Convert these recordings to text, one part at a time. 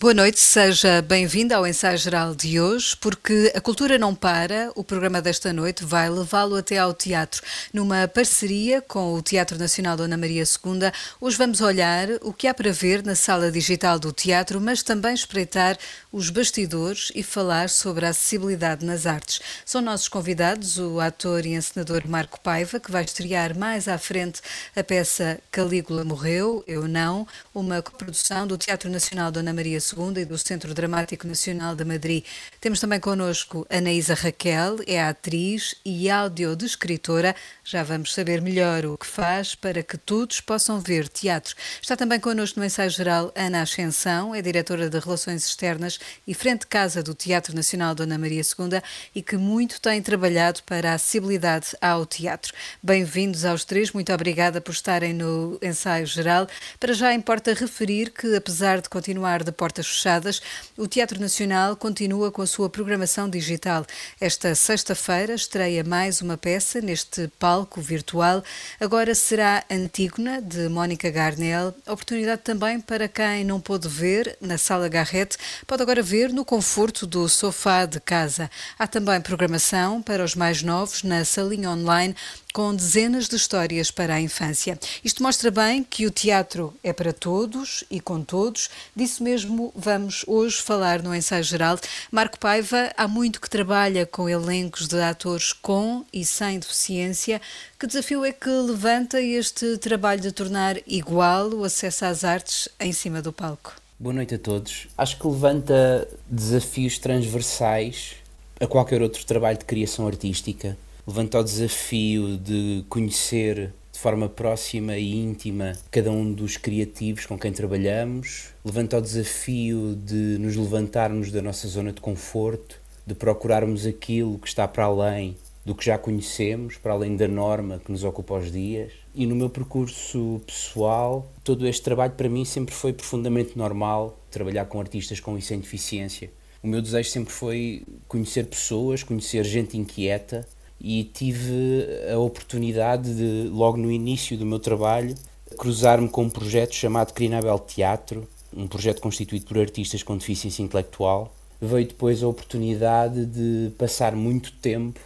Boa noite, seja bem-vindo ao ensaio geral de hoje, porque a cultura não para. O programa desta noite vai levá-lo até ao teatro, numa parceria com o Teatro Nacional Dona Maria II. Hoje vamos olhar o que há para ver na sala digital do teatro, mas também espreitar os bastidores e falar sobre a acessibilidade nas artes. São nossos convidados o ator e encenador Marco Paiva, que vai estrear mais à frente a peça Calígula Morreu, Eu Não, uma coprodução do Teatro Nacional Dona Maria II e do Centro Dramático Nacional de Madrid. Temos também connosco Anaísa Raquel, é atriz e audiodescritora. Já vamos saber melhor o que faz para que todos possam ver teatro. Está também connosco no ensaio geral Ana Ascensão, é diretora de Relações Externas e frente casa do Teatro Nacional Dona Maria II e que muito tem trabalhado para a acessibilidade ao teatro. Bem-vindos aos três, muito obrigada por estarem no ensaio geral. Para já importa referir que, apesar de continuar de portas portas fechadas, o Teatro Nacional continua com a sua programação digital. Esta sexta-feira estreia mais uma peça neste palco virtual. Agora será Antígona, de Mónica Garnel. Oportunidade também para quem não pôde ver na Sala Garrett, pode agora ver no conforto do sofá de casa. Há também programação para os mais novos na salinha online com dezenas de histórias para a infância. Isto mostra bem que o teatro é para todos e com todos. Disso mesmo vamos hoje falar no ensaio geral. Marco Paiva há muito que trabalha com elencos de atores com e sem deficiência. Que desafio é que levanta este trabalho de tornar igual o acesso às artes em cima do palco? Boa noite a todos. Acho que levanta desafios transversais a qualquer outro trabalho de criação artística levanta o desafio de conhecer de forma próxima e íntima cada um dos criativos com quem trabalhamos, levanta o desafio de nos levantarmos da nossa zona de conforto, de procurarmos aquilo que está para além do que já conhecemos, para além da norma que nos ocupa os dias. E no meu percurso pessoal, todo este trabalho para mim sempre foi profundamente normal, trabalhar com artistas com e sem deficiência. O meu desejo sempre foi conhecer pessoas, conhecer gente inquieta, e tive a oportunidade de, logo no início do meu trabalho, cruzar-me com um projeto chamado Crinabel Teatro, um projeto constituído por artistas com deficiência intelectual. Veio depois a oportunidade de passar muito tempo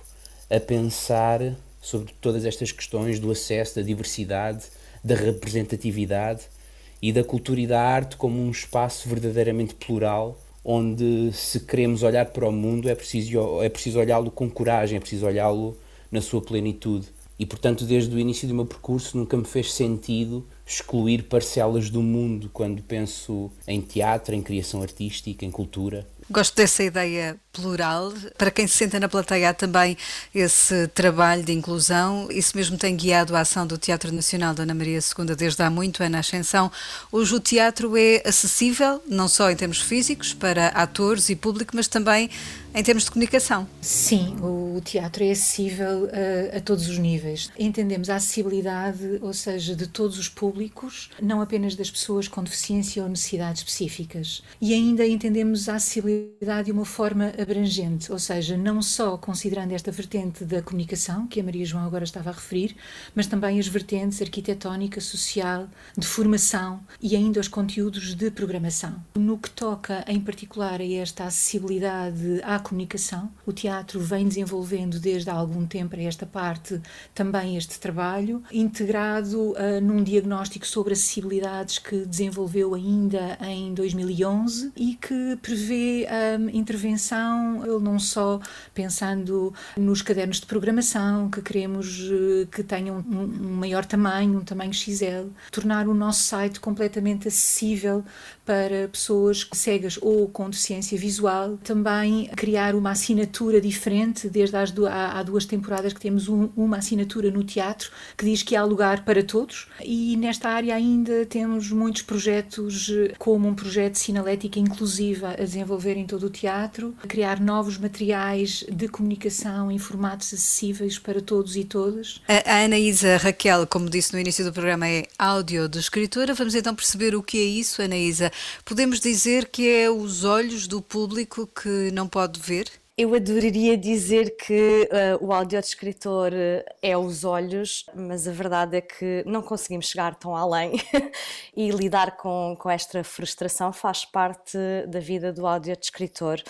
a pensar sobre todas estas questões do acesso, da diversidade, da representatividade e da cultura e da arte como um espaço verdadeiramente plural onde se queremos olhar para o mundo é preciso, é preciso olhá-lo com coragem, é preciso olhá-lo na sua plenitude. E portanto, desde o início do meu percurso, nunca me fez sentido excluir parcelas do mundo quando penso em teatro, em criação artística, em cultura. Gosto dessa ideia plural. Para quem se senta na plateia, há também esse trabalho de inclusão. Isso mesmo tem guiado a ação do Teatro Nacional da Ana Maria II desde há muito, é na Ascensão. Hoje o teatro é acessível, não só em termos físicos, para atores e público, mas também em termos de comunicação. Sim, o teatro é acessível a, a todos os níveis. Entendemos a acessibilidade, ou seja, de todos os públicos, não apenas das pessoas com deficiência ou necessidades específicas. E ainda entendemos a acessibilidade de uma forma abrangente, ou seja, não só considerando esta vertente da comunicação, que a Maria João agora estava a referir, mas também as vertentes arquitetónica, social, de formação e ainda os conteúdos de programação. No que toca em particular a esta acessibilidade à comunicação, o teatro vem desenvolvendo desde há algum tempo a esta parte também este trabalho, integrado uh, num diagnóstico sobre acessibilidades que desenvolveu ainda em 2011 e que prevê um, intervenção ele não só pensando nos cadernos de programação que queremos eh, que tenham um maior tamanho, um tamanho XL, tornar o nosso site completamente acessível para pessoas cegas ou com deficiência visual, também criar uma assinatura diferente, desde as há, há duas temporadas que temos um, uma assinatura no teatro que diz que há lugar para todos e nesta área ainda temos muitos projetos como um projeto de sinalética inclusiva a desenvolver em todo o teatro, criar novos materiais de comunicação em formatos acessíveis para todos e todas. A, a Anaísa Raquel, como disse no início do programa, é audiodescritora. Vamos então perceber o que é isso, Anaísa. Podemos dizer que é os olhos do público que não pode ver? Eu adoraria dizer que uh, o audiodescritor uh, é os olhos, mas a verdade é que não conseguimos chegar tão além e lidar com, com esta frustração faz parte da vida do audiodescritor.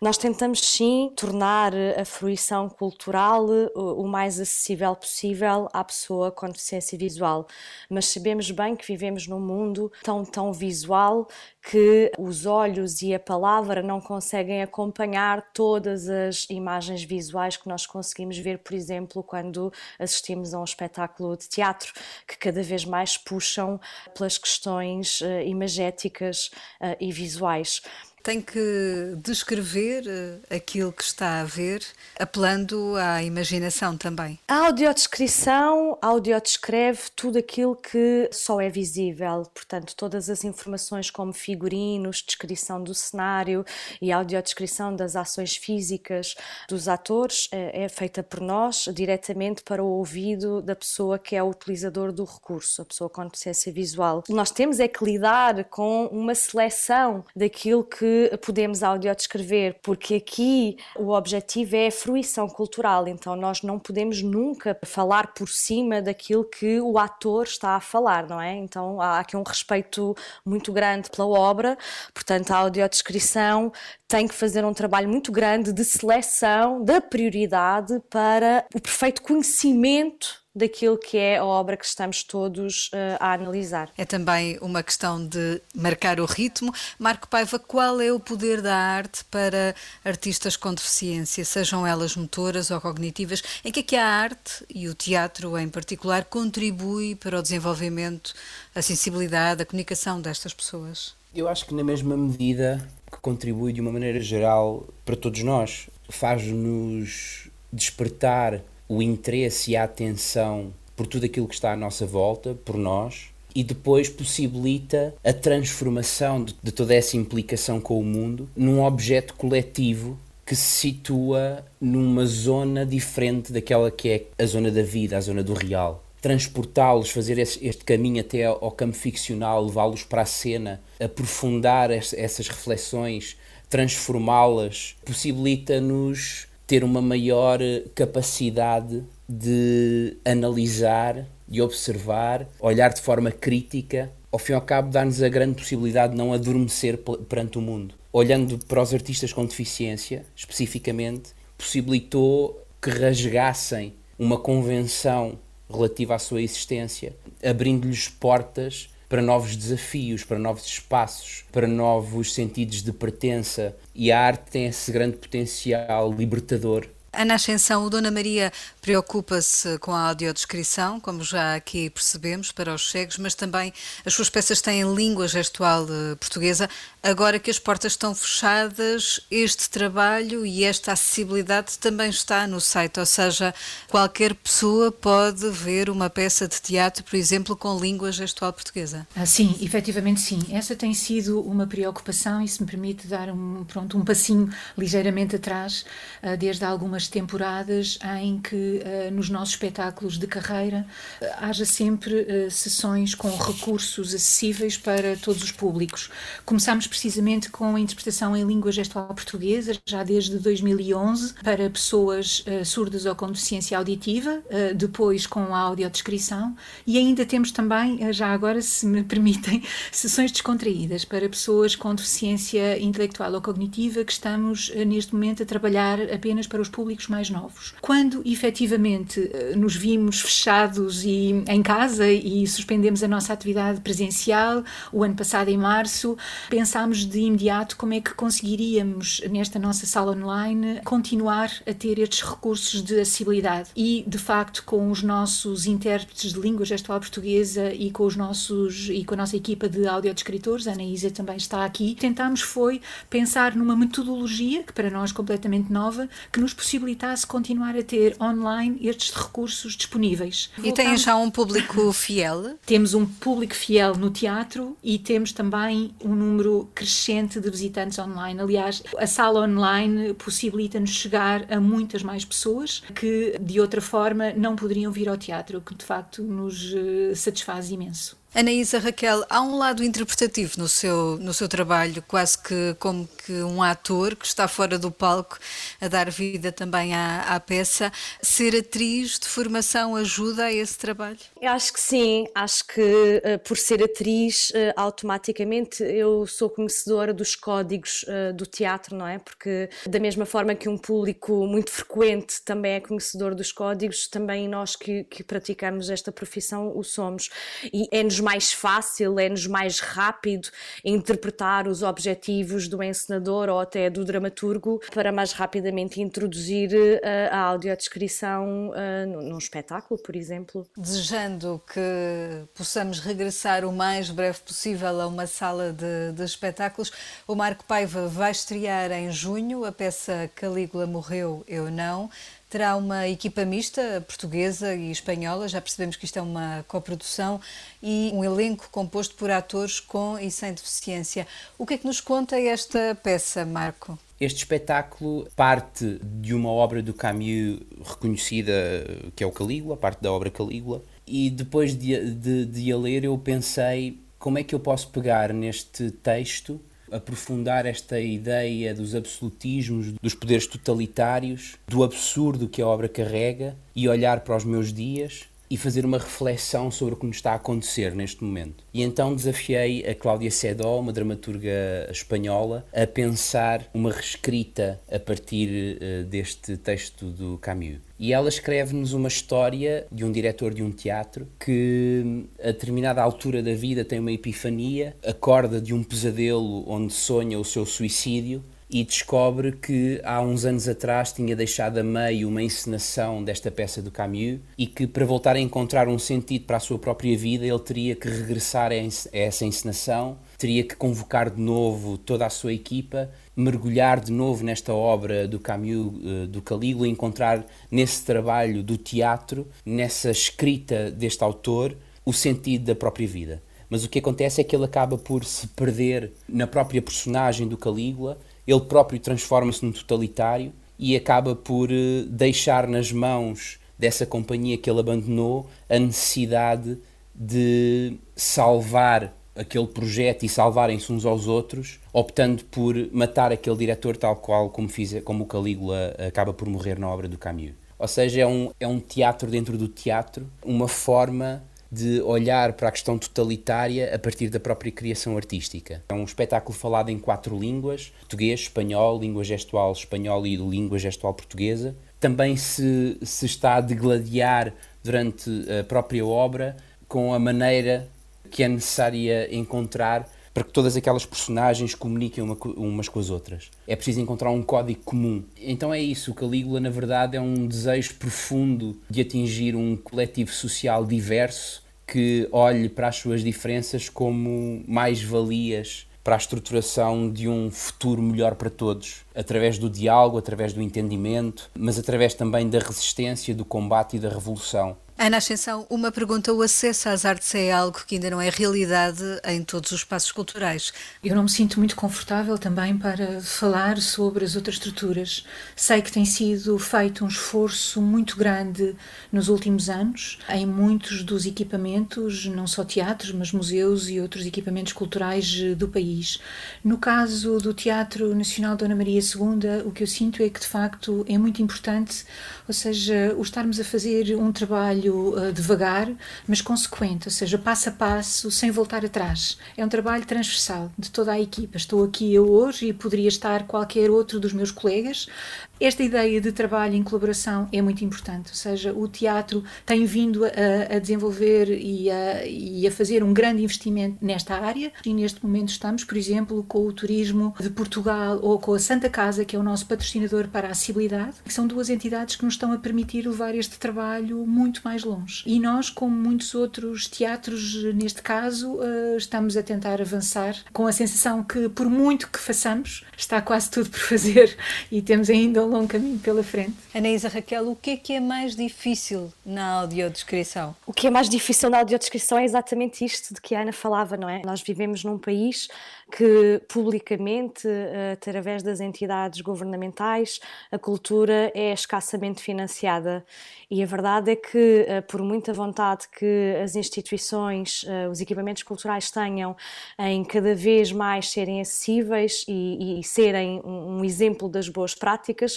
Nós tentamos sim tornar a fruição cultural o, o mais acessível possível à pessoa com deficiência visual, mas sabemos bem que vivemos num mundo tão, tão visual que os olhos e a palavra não conseguem acompanhar todas as imagens visuais que nós conseguimos ver, por exemplo, quando assistimos a um espetáculo de teatro, que cada vez mais puxam pelas questões uh, imagéticas uh, e visuais tem que descrever eh, aquilo que está a ver, apelando à imaginação também. A audiodescrição audiodescreve tudo aquilo que só é visível, portanto, todas as informações como figurinos, descrição do cenário e audiodescrição das ações físicas dos atores é, é feita por nós diretamente para o ouvido da pessoa que é o utilizador do recurso, a pessoa com deficiência visual. Nós temos é que lidar com uma seleção daquilo que podemos audiodescrever, porque aqui o objetivo é a fruição cultural, então nós não podemos nunca falar por cima daquilo que o ator está a falar, não é? Então há aqui um respeito muito grande pela obra, portanto a audiodescrição tem que fazer um trabalho muito grande de seleção da prioridade para o perfeito conhecimento daquilo que é a obra que estamos todos uh, a analisar. É também uma questão de marcar o ritmo. Marco Paiva, qual é o poder da arte para artistas com deficiência, sejam elas motoras ou cognitivas? Em que é que a arte, e o teatro em particular, contribui para o desenvolvimento, a sensibilidade, a comunicação destas pessoas? Eu acho que na mesma medida que contribui de uma maneira geral para todos nós, faz-nos despertar o interesse e a atenção por tudo aquilo que está à nossa volta, por nós, e depois possibilita a transformação de, de toda essa implicação com o mundo num objeto coletivo que se situa numa zona diferente daquela que é a zona da vida, a zona do real. Transportá-los, fazer esse, este caminho até ao campo ficcional, levá-los para a cena, aprofundar essas reflexões, transformá-las, possibilita-nos ter uma maior capacidade de analisar, de observar, olhar de forma crítica. Ao fim e ao cabo, dá-nos a grande possibilidade de não adormecer perante o mundo. Olhando para os artistas com deficiência, especificamente, possibilitou que rasgassem uma convenção relativa à sua existência, abrindo-lhes portas para novos desafios, para novos espaços, para novos sentidos de pertença. E a arte tem esse grande potencial libertador Ana Ascensão, o Dona Maria preocupa-se com a audiodescrição, como já aqui percebemos, para os cegos, mas também as suas peças têm língua gestual eh, portuguesa. Agora que as portas estão fechadas, este trabalho e esta acessibilidade também está no site, ou seja, qualquer pessoa pode ver uma peça de teatro, por exemplo, com língua gestual portuguesa. Ah, sim, efetivamente sim. Essa tem sido uma preocupação e se me permite dar um, pronto, um passinho ligeiramente atrás, ah, desde algumas temporadas em que uh, nos nossos espetáculos de carreira uh, haja sempre sessões com recursos acessíveis para todos os públicos. Começámos precisamente com a interpretação em língua gestual portuguesa, já desde 2011, para pessoas surdas ou com deficiência auditiva, depois com a audiodescrição, e ainda temos também, já agora, se me permitem, sessões descontraídas para pessoas com deficiência intelectual ou cognitiva que estamos neste momento a trabalhar apenas para os públicos mais novos. Quando efetivamente nos vimos fechados e em casa e suspendemos a nossa atividade presencial, o ano passado em março, pensámos de imediato como é que conseguiríamos nesta nossa sala online continuar a ter estes recursos de acessibilidade e de facto com os nossos intérpretes de língua gestual portuguesa e com os nossos e com a nossa equipa de audiodescritores, a Ana Isa também está aqui, tentámos foi pensar numa metodologia que para nós é completamente nova, que nos possibilita possibilitasse continuar a ter online estes recursos disponíveis. E têm já um público fiel? Temos um público fiel no teatro e temos também um número crescente de visitantes online. Aliás, a sala online possibilita-nos chegar a muitas mais pessoas que de outra forma não poderiam vir ao teatro, o que de facto nos eh, satisfaz imenso. Anaísa Raquel, há um lado interpretativo no seu, no seu trabalho, quase que como que um ator que está fora do palco a dar vida também à, à peça. Ser atriz de formação ajuda a esse trabalho? Eu acho que sim, acho que uh, por ser atriz, uh, automaticamente eu sou conhecedora dos códigos uh, do teatro, não é? Porque da mesma forma que um público muito frequente também é conhecedor dos códigos, também nós que, que praticamos esta profissão o somos. E é-nos mais fácil, é-nos mais rápido interpretar os objetivos do encenador ou até do dramaturgo para mais rapidamente introduzir uh, a audiodescrição uh, num espetáculo, por exemplo. Desejando que possamos regressar o mais breve possível a uma sala de, de espetáculos, o Marco Paiva vai estrear em junho a peça Calígula Morreu, Eu Não terá uma equipa mista, portuguesa e espanhola, já percebemos que isto é uma coprodução, e um elenco composto por atores com e sem deficiência. O que é que nos conta esta peça, Marco? Este espetáculo parte de uma obra do Camus reconhecida, que é o Calígula, parte da obra Calígula, e depois de, de, de a ler eu pensei como é que eu posso pegar neste texto aprofundar esta ideia dos absolutismos, dos poderes totalitários, do absurdo que a obra carrega e olhar para os meus dias e fazer uma reflexão sobre o que nos está a acontecer neste momento. E então desafiei a Cláudia Sedó, uma dramaturga espanhola, a pensar uma reescrita a partir uh, deste texto do Camus. E ela escreve-nos uma história de um diretor de um teatro que, a determinada altura da vida, tem uma epifania, acorda de um pesadelo onde sonha o seu suicídio e descobre que há uns anos atrás tinha deixado a meio uma encenação desta peça do Camus e que para voltar a encontrar um sentido para a sua própria vida ele teria que regressar a essa encenação, teria que convocar de novo toda a sua equipa, mergulhar de novo nesta obra do Camus, eh, do Calígula, encontrar nesse trabalho do teatro, nessa escrita deste autor, o sentido da própria vida. Mas o que acontece é que ele acaba por se perder na própria personagem do Calígula ele próprio transforma-se num totalitário e acaba por eh, deixar nas mãos dessa companhia que ele abandonou a necessidade de salvar aquele projeto e salvarem-se uns aos outros, optando por matar aquele diretor tal qual como, fiz, como o Calígula acaba por morrer na obra do Camus. Ou seja, é um, é um teatro dentro do teatro, uma forma de olhar para a questão totalitária a partir da própria criação artística. É um espetáculo falado em quatro línguas: português, espanhol, língua gestual espanhola e língua gestual portuguesa. Também se, se está a degladiar durante a própria obra com a maneira que é necessária encontrar para que todas aquelas personagens comuniquem uma, umas com as outras. É preciso encontrar um código comum. Então é isso, o Calígula, na verdade, é um desejo profundo de atingir um coletivo social diverso que olhe para as suas diferenças como mais-valias para a estruturação de um futuro melhor para todos, através do diálogo, através do entendimento, mas através também da resistência, do combate e da revolução. Ana Ascensão, uma pergunta: o acesso às artes é algo que ainda não é realidade em todos os espaços culturais? Eu não me sinto muito confortável também para falar sobre as outras estruturas. Sei que tem sido feito um esforço muito grande nos últimos anos em muitos dos equipamentos, não só teatros, mas museus e outros equipamentos culturais do país. No caso do Teatro Nacional Dona Maria II, o que eu sinto é que de facto é muito importante, ou seja, o estarmos a fazer um trabalho trabalho uh, devagar, mas consequente, ou seja, passo a passo, sem voltar atrás. É um trabalho transversal de toda a equipa. Estou aqui eu hoje e poderia estar qualquer outro dos meus colegas. Esta ideia de trabalho em colaboração é muito importante, ou seja, o teatro tem vindo a, a desenvolver e a, e a fazer um grande investimento nesta área e neste momento estamos, por exemplo, com o Turismo de Portugal ou com a Santa Casa, que é o nosso patrocinador para a acessibilidade, que são duas entidades que nos estão a permitir levar este trabalho muito mais longe. E nós, como muitos outros teatros, neste caso, eh, estamos a tentar avançar com a sensação que, por muito que façamos, está quase tudo por fazer e temos ainda um longo caminho pela frente. Anaísa Raquel, o que é que é mais difícil na audiodescrição? O que é mais difícil na audiodescrição é exatamente isto de que a Ana falava, não é? Nós vivemos num país que publicamente, eh, através das entidades governamentais, a cultura é escassamente financiada. E a verdade é que por muita vontade que as instituições, os equipamentos culturais tenham em cada vez mais serem acessíveis e, e serem um exemplo das boas práticas,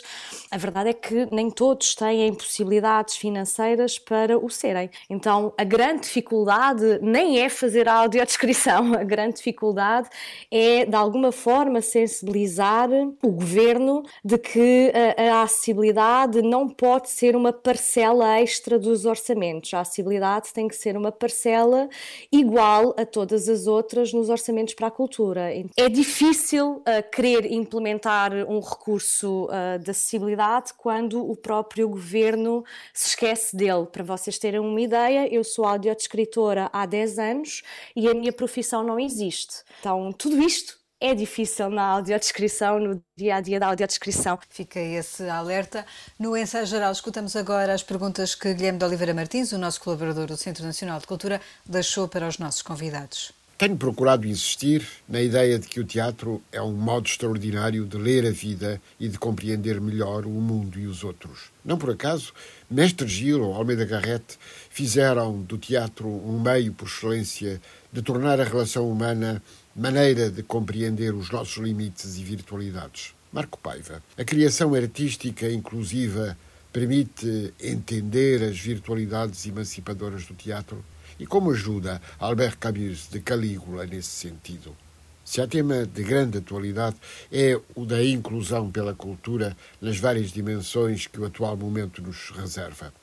a verdade é que nem todos têm possibilidades financeiras para o serem. Então, a grande dificuldade nem é fazer a audiodescrição, a grande dificuldade é, de alguma forma, sensibilizar o governo de que a, a acessibilidade não pode ser uma parcela extra dos orçamentos. A acessibilidade tem que ser uma parcela igual a todas as outras nos orçamentos para a cultura. É difícil uh, querer implementar um recurso uh, de acessibilidade quando o próprio governo se esquece dele. Para vocês terem uma ideia, eu sou audiodescritora há 10 anos e a minha profissão não existe. Então, tudo isto é difícil na audiodescrição, no dia a dia da audiodescrição. Fica esse alerta. No ensaio geral, escutamos agora as perguntas que Guilherme de Oliveira Martins, o nosso colaborador do Centro Nacional de Cultura, deixou para os nossos convidados. Tenho procurado insistir na ideia de que o teatro é um modo extraordinário de ler a vida e de compreender melhor o mundo e os outros. Não por acaso, Mestre Gil ou Almeida Garrett fizeram do teatro um meio por excelência de tornar a relação humana maneira de compreender os nossos limites e virtualidades. Marco Paiva. A criação artística inclusiva permite entender as virtualidades emancipadoras do teatro e como ajuda Albert Camus de Calígula nesse sentido. Se há tema de grande atualidade é o da inclusão pela cultura nas várias dimensões que o atual momento nos reserva.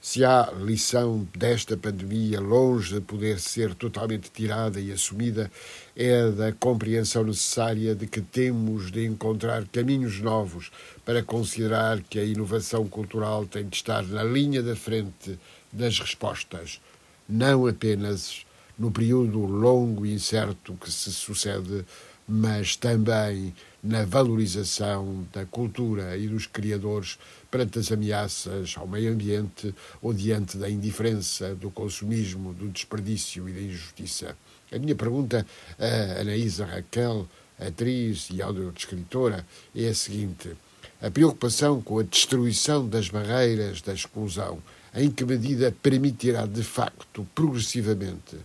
Se há lição desta pandemia, longe de poder ser totalmente tirada e assumida, é da compreensão necessária de que temos de encontrar caminhos novos para considerar que a inovação cultural tem de estar na linha da frente das respostas não apenas no período longo e incerto que se sucede, mas também na valorização da cultura e dos criadores perante as ameaças ao meio ambiente ou diante da indiferença, do consumismo, do desperdício e da injustiça. A minha pergunta a Anaísa Raquel, atriz e audiodescritora, é a seguinte: a preocupação com a destruição das barreiras da exclusão em que medida permitirá de facto, progressivamente,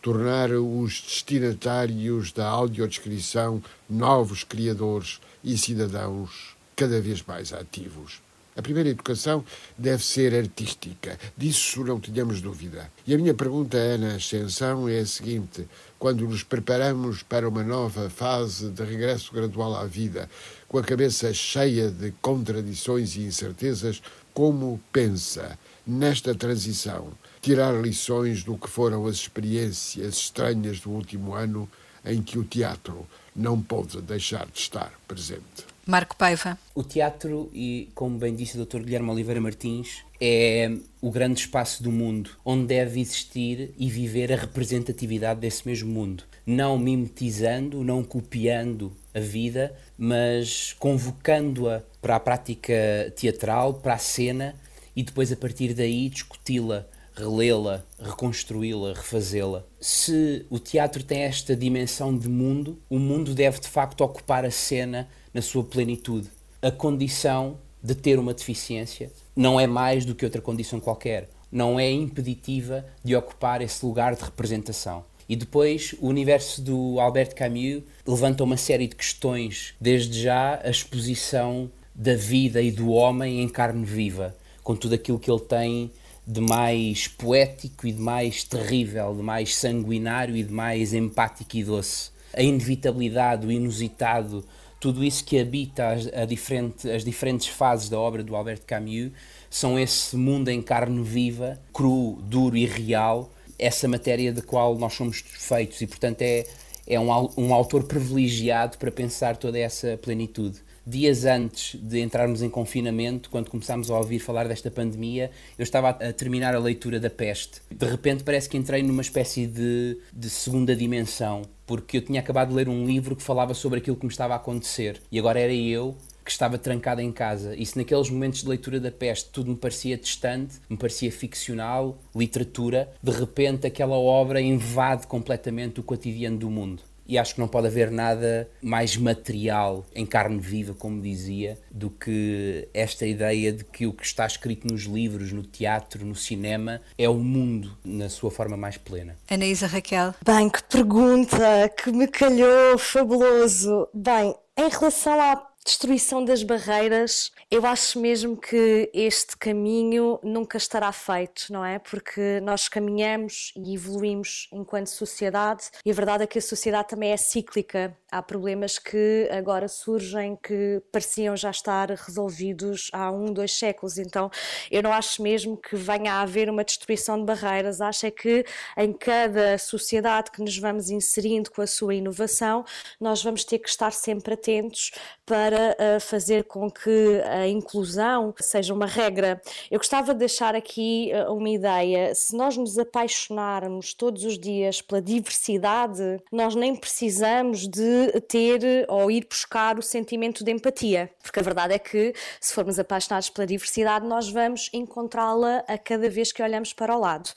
tornar os destinatários da audiodescrição novos criadores e cidadãos cada vez mais ativos. A primeira educação deve ser artística, disso não tínhamos dúvida. E a minha pergunta, Ana Ascensão, é a seguinte: quando nos preparamos para uma nova fase de regresso gradual à vida, com a cabeça cheia de contradições e incertezas, como pensa nesta transição, tirar lições do que foram as experiências estranhas do último ano em que o teatro não pôde deixar de estar presente. Marco Paiva. O teatro, e como bem disse o Dr. Guilherme Oliveira Martins, é o grande espaço do mundo onde deve existir e viver a representatividade desse mesmo mundo. Não mimetizando, não copiando a vida, mas convocando-a para a prática teatral, para a cena e depois a partir daí discuti-la, relê-la, reconstruí-la, refazê-la. Se o teatro tem esta dimensão de mundo, o mundo deve de facto ocupar a cena na sua plenitude. A condição de ter uma deficiência não é mais do que outra condição qualquer. Não é impeditiva de ocupar esse lugar de representação. E depois o universo do Albert Camus levanta uma série de questões, desde já a exposição da vida e do homem em carne viva com tudo aquilo que ele tem de mais poético e de mais terrível, de mais sanguinário e de mais empático e doce. A inevitabilidade, o inusitado, tudo isso que habita as, diferente, as diferentes fases da obra do Albert Camus são esse mundo em carne viva, cru, duro e real, essa matéria da qual nós somos feitos e, portanto, é, é um, um autor privilegiado para pensar toda essa plenitude dias antes de entrarmos em confinamento, quando começámos a ouvir falar desta pandemia, eu estava a terminar a leitura da peste. De repente parece que entrei numa espécie de, de segunda dimensão, porque eu tinha acabado de ler um livro que falava sobre aquilo que me estava a acontecer e agora era eu que estava trancada em casa. E se naqueles momentos de leitura da peste tudo me parecia distante, me parecia ficcional, literatura, de repente aquela obra invade completamente o cotidiano do mundo e acho que não pode haver nada mais material, em carne viva, como dizia, do que esta ideia de que o que está escrito nos livros, no teatro, no cinema, é o mundo na sua forma mais plena. Anaísa Raquel. Bem, que pergunta, que me calhou, fabuloso. Bem, em relação à destruição das barreiras, eu acho mesmo que este caminho nunca estará feito, não é? Porque nós caminhamos e evoluímos enquanto sociedade e a verdade é que a sociedade também é cíclica. Há problemas que agora surgem que pareciam já estar resolvidos há um, dois séculos. Então, eu não acho mesmo que venha a haver uma destruição de barreiras. Acho é que em cada sociedade que nos vamos inserindo com a sua inovação, nós vamos ter que estar sempre atentos para uh, fazer com que a inclusão seja uma regra. Eu gostava de deixar aqui uh, uma ideia: se nós nos apaixonarmos todos os dias pela diversidade, nós nem precisamos de ter ou ir buscar o sentimento de empatia, porque a verdade é que se formos apaixonados pela diversidade, nós vamos encontrá-la a cada vez que olhamos para o lado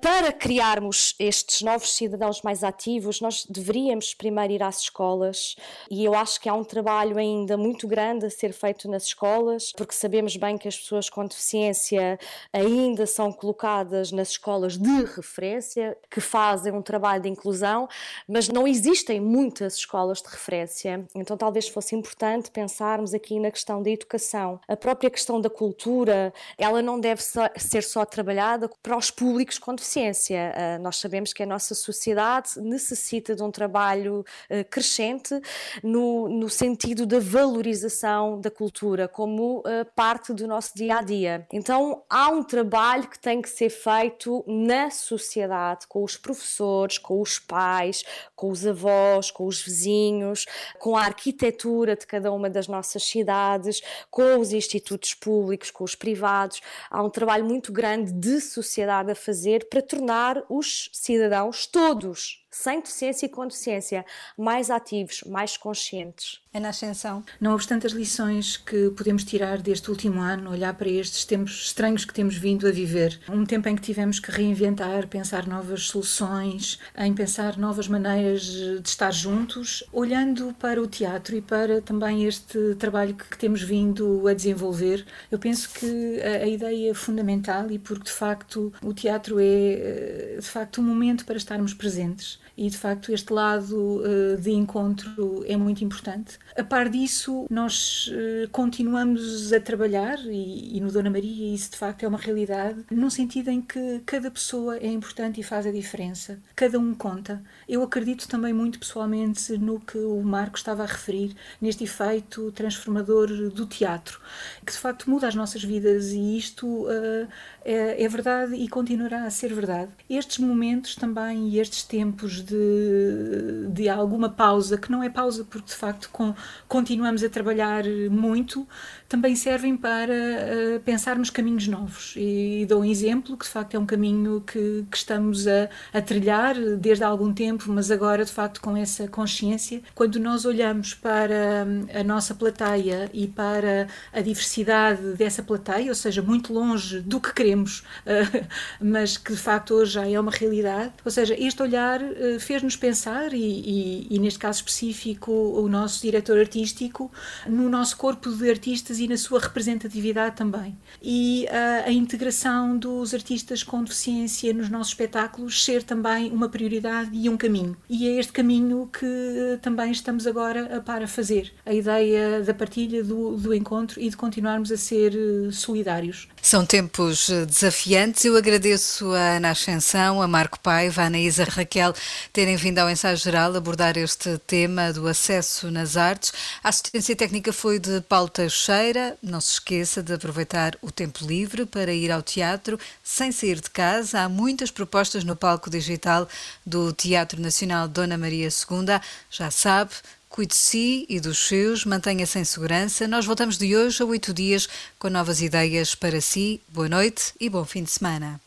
para criarmos estes novos cidadãos mais ativos, nós deveríamos primeiro ir às escolas e eu acho que há um trabalho ainda muito grande a ser feito nas escolas, porque sabemos bem que as pessoas com deficiência ainda são colocadas nas escolas de referência, que fazem um trabalho de inclusão, mas não existem muitas escolas de referência. Então talvez fosse importante pensarmos aqui na questão da educação. A própria questão da cultura, ela não deve ser só trabalhada para os públicos com deficiência Uh, nós sabemos que a nossa sociedade necessita de um trabalho uh, crescente no, no sentido da valorização da cultura como uh, parte do nosso dia a dia. Então, há um trabalho que tem que ser feito na sociedade, com os professores, com os pais, com os avós, com os vizinhos, com a arquitetura de cada uma das nossas cidades, com os institutos públicos, com os privados. Há um trabalho muito grande de sociedade a fazer para tornar os cidadãos todos sem deficiência e com deficiência, mais ativos, mais conscientes. É na ascensão. Não obstante as lições que podemos tirar deste último ano, olhar para estes tempos estranhos que temos vindo a viver, um tempo em que tivemos que reinventar, pensar novas soluções, em pensar novas maneiras de estar juntos, olhando para o teatro e para também este trabalho que temos vindo a desenvolver, eu penso que a, ideia fundamental e porque de facto o teatro é eh, de facto um momento para estarmos presentes e de facto este lado uh, de encontro é muito importante. A par disso, nós uh, continuamos a trabalhar e, e, no Dona Maria isso de facto é uma realidade, num sentido em que cada pessoa é importante e faz a diferença, cada um conta. Eu acredito também muito pessoalmente no que o Marco estava a referir, neste efeito transformador do teatro, que de facto muda as nossas vidas e isto uh, é, é verdade e continuará a ser verdade. Estes momentos também e estes tempos de, de alguma pausa, que não é pausa porque de facto com, continuamos a trabalhar muito, também servem para uh, pensarmos caminhos novos. E, e, dou um exemplo que de facto é um caminho que, que estamos a, a, trilhar desde há algum tempo, mas agora de facto com essa consciência, quando nós olhamos para hum, a nossa plateia e para a diversidade dessa plateia, ou seja, muito longe do que queremos, uh, mas que de facto hoje já é uma realidade, ou seja, este olhar uh, fez-nos pensar, e, e, e, neste caso específico, o nosso diretor artístico, no nosso corpo de artistas e na sua representatividade também. E uh, a integração dos artistas com deficiência nos nossos espetáculos ser também uma prioridade e um caminho. E é este caminho que também estamos agora a para fazer. A ideia da partilha, do, do encontro e de continuarmos a ser eh, solidários. São tempos desafiantes. Eu agradeço a Ana Ascensão, a Marco Paiva, a Anaísa Raquel terem vindo ao ensaio geral abordar este tema do acesso nas artes. A assistência técnica foi de Paulo Teixeira. Não se esqueça de aproveitar o tempo livre para ir ao teatro sem sair de casa. Há muitas propostas no palco digital do Teatro Nacional Dona Maria II. Já sabe, Cuide de si e dos seus, mantenha-se em segurança. Nós voltamos de hoje a oito dias com novas ideias para si. Boa noite e bom fim de semana.